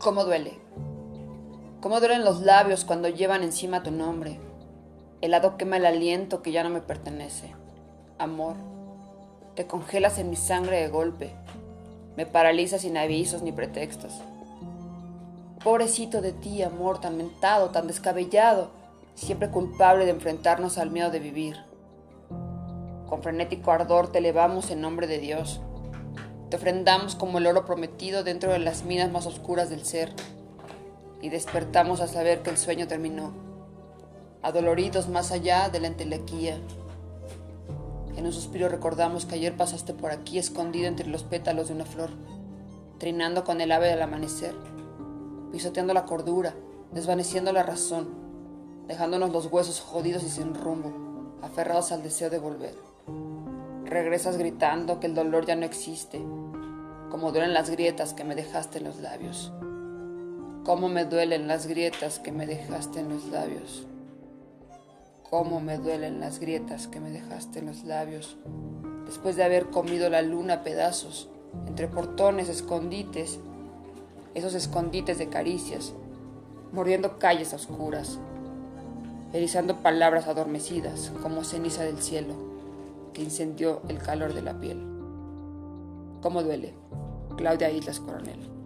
¿Cómo duele? ¿Cómo duelen los labios cuando llevan encima tu nombre? Helado quema el aliento que ya no me pertenece. Amor, te congelas en mi sangre de golpe. Me paralizas sin avisos ni pretextos. Pobrecito de ti, amor, tan mentado, tan descabellado, siempre culpable de enfrentarnos al miedo de vivir. Con frenético ardor te elevamos en nombre de Dios. Te ofrendamos como el oro prometido dentro de las minas más oscuras del ser. Y despertamos a saber que el sueño terminó, adoloridos más allá de la entelequía. En un suspiro recordamos que ayer pasaste por aquí escondido entre los pétalos de una flor, trinando con el ave del amanecer pisoteando la cordura, desvaneciendo la razón, dejándonos los huesos jodidos y sin rumbo, aferrados al deseo de volver. Regresas gritando que el dolor ya no existe, como duelen las grietas que me dejaste en los labios. Cómo me duelen las grietas que me dejaste en los labios. Cómo me duelen las grietas que me dejaste en los labios, después de haber comido la luna pedazos, entre portones, escondites esos escondites de caricias, mordiendo calles oscuras, erizando palabras adormecidas como ceniza del cielo que incendió el calor de la piel. ¿Cómo duele? Claudia Islas Coronel.